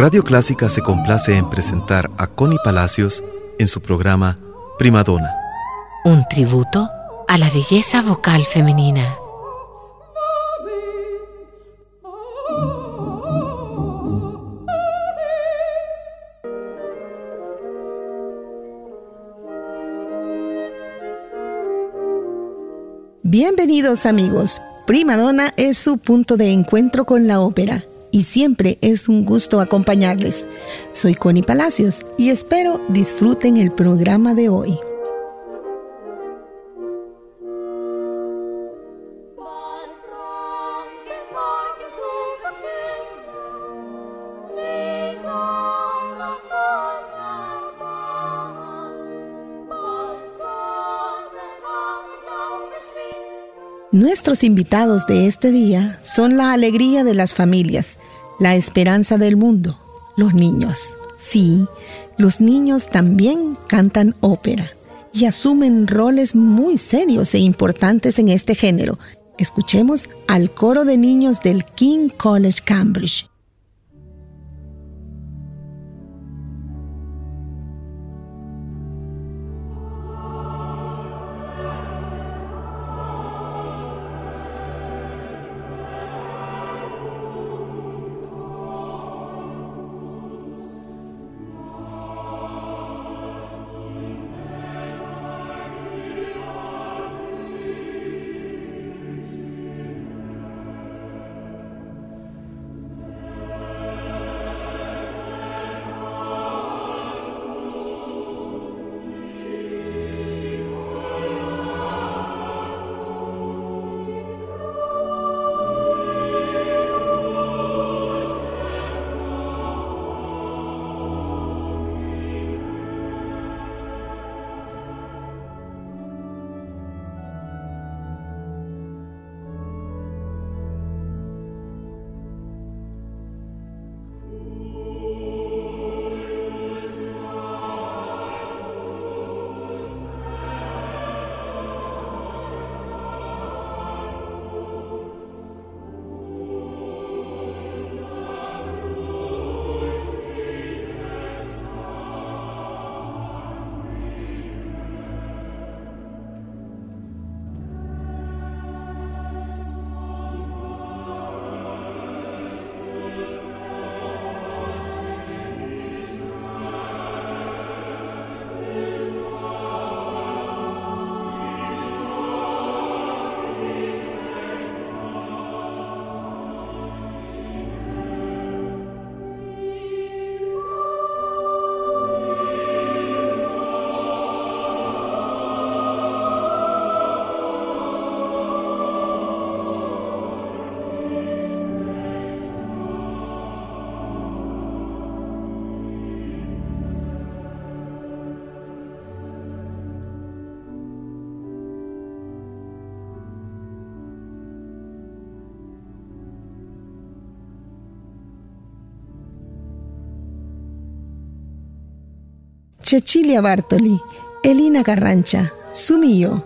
Radio Clásica se complace en presentar a Connie Palacios en su programa Primadona. Un tributo a la belleza vocal femenina. Bienvenidos amigos. Primadona es su punto de encuentro con la ópera y siempre es un gusto acompañarles. Soy Connie Palacios y espero disfruten el programa de hoy. Nuestros invitados de este día son la alegría de las familias, la esperanza del mundo, los niños. Sí, los niños también cantan ópera y asumen roles muy serios e importantes en este género. Escuchemos al coro de niños del King College Cambridge. Cecilia Bartoli, Elina Garrancha, Sumillo,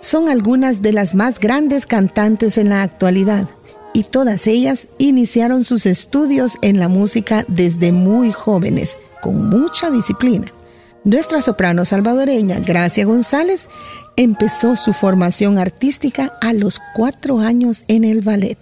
son algunas de las más grandes cantantes en la actualidad y todas ellas iniciaron sus estudios en la música desde muy jóvenes, con mucha disciplina. Nuestra soprano salvadoreña, Gracia González, empezó su formación artística a los cuatro años en el ballet.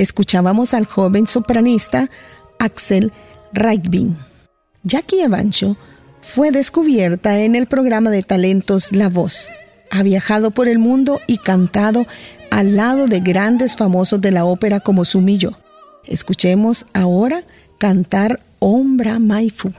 Escuchábamos al joven sopranista Axel Reichbin. Jackie Evancho fue descubierta en el programa de talentos La Voz. Ha viajado por el mundo y cantado al lado de grandes famosos de la ópera como Sumillo. Escuchemos ahora cantar Ombra Maifu.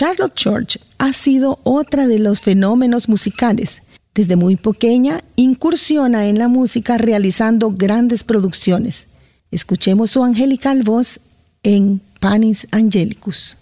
Charlotte Church ha sido otra de los fenómenos musicales. Desde muy pequeña incursiona en la música realizando grandes producciones. Escuchemos su angelical voz en Panis Angelicus.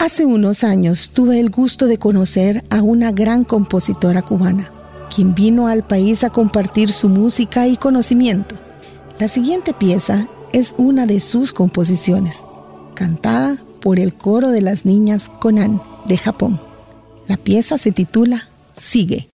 Hace unos años tuve el gusto de conocer a una gran compositora cubana, quien vino al país a compartir su música y conocimiento. La siguiente pieza es una de sus composiciones, cantada por el coro de las niñas Conan de Japón. La pieza se titula Sigue.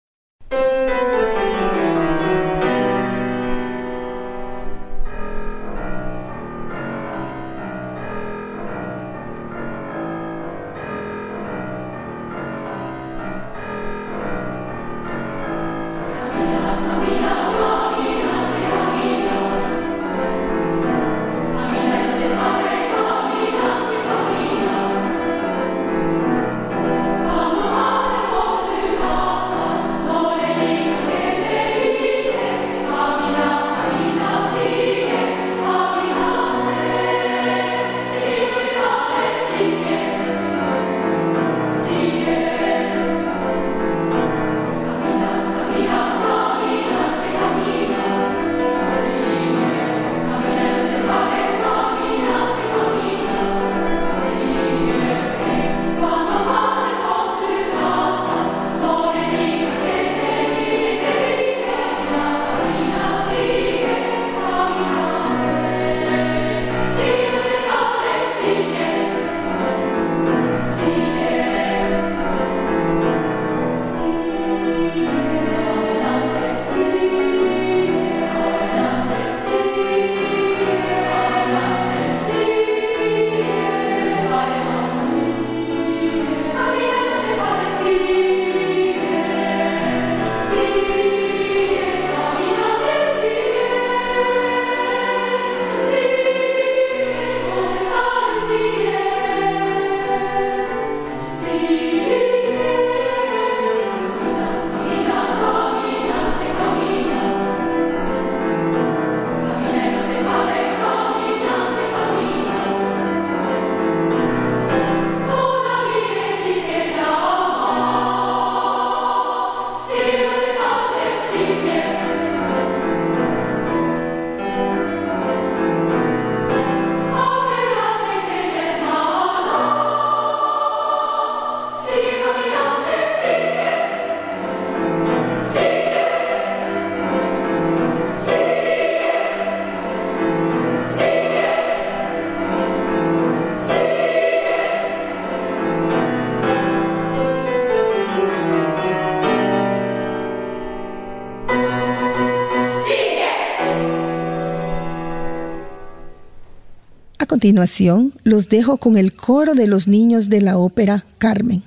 Continuación los dejo con el coro de los niños de la ópera Carmen.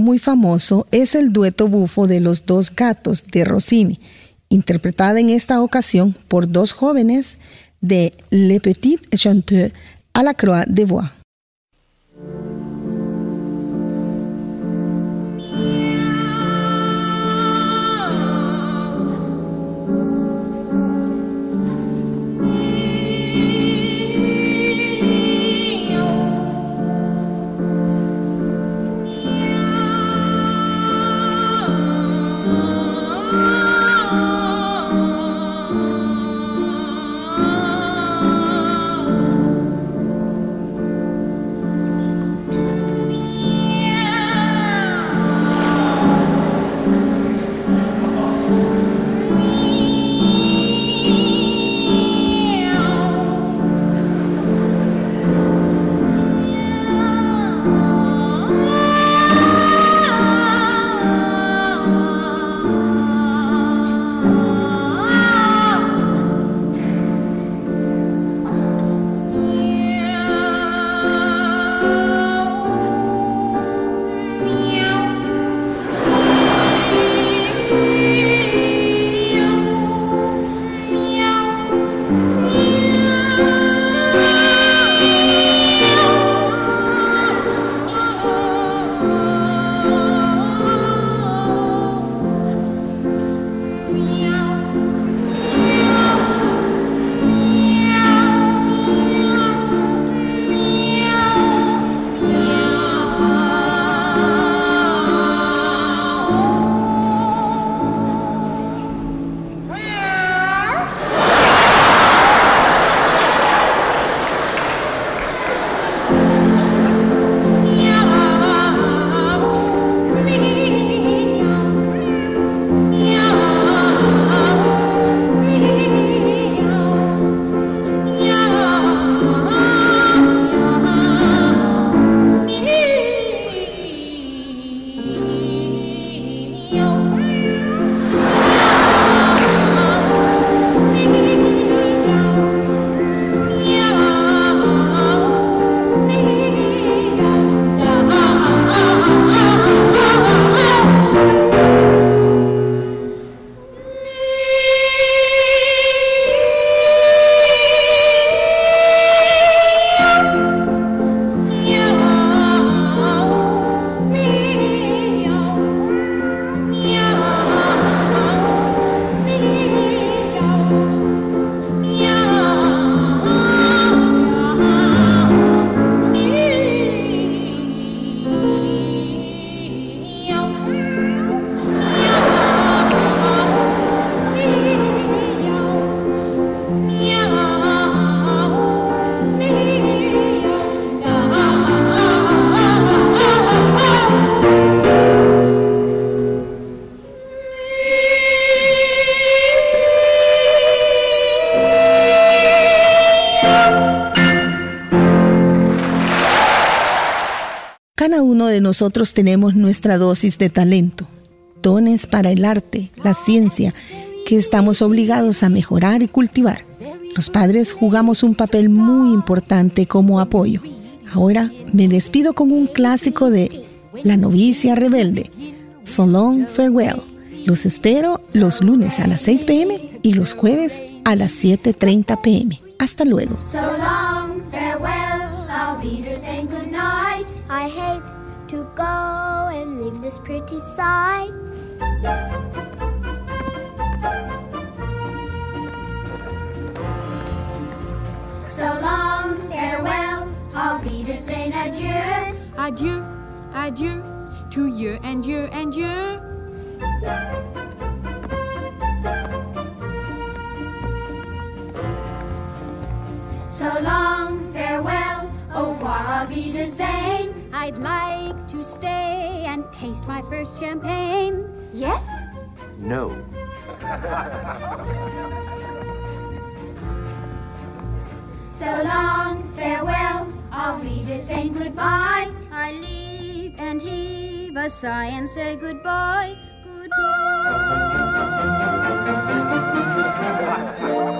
Muy famoso es el dueto bufo de los dos gatos de Rossini, interpretada en esta ocasión por dos jóvenes de Le Petit Chanteur à la Croix de Voix. Cada uno de nosotros tenemos nuestra dosis de talento, dones para el arte, la ciencia, que estamos obligados a mejorar y cultivar. Los padres jugamos un papel muy importante como apoyo. Ahora me despido con un clásico de La novicia rebelde, So Long Farewell. Los espero los lunes a las 6 pm y los jueves a las 7.30 pm. Hasta luego. And leave this pretty sight. So long, farewell, I'll be to saying adieu. Adieu, adieu, to you and you and you. So long, farewell, au revoir, I'll be to saying. I'd like to stay and taste my first champagne. Yes? No. So long, farewell, I'll be to saying goodbye. I leave and heave a sigh and say goodbye. I'm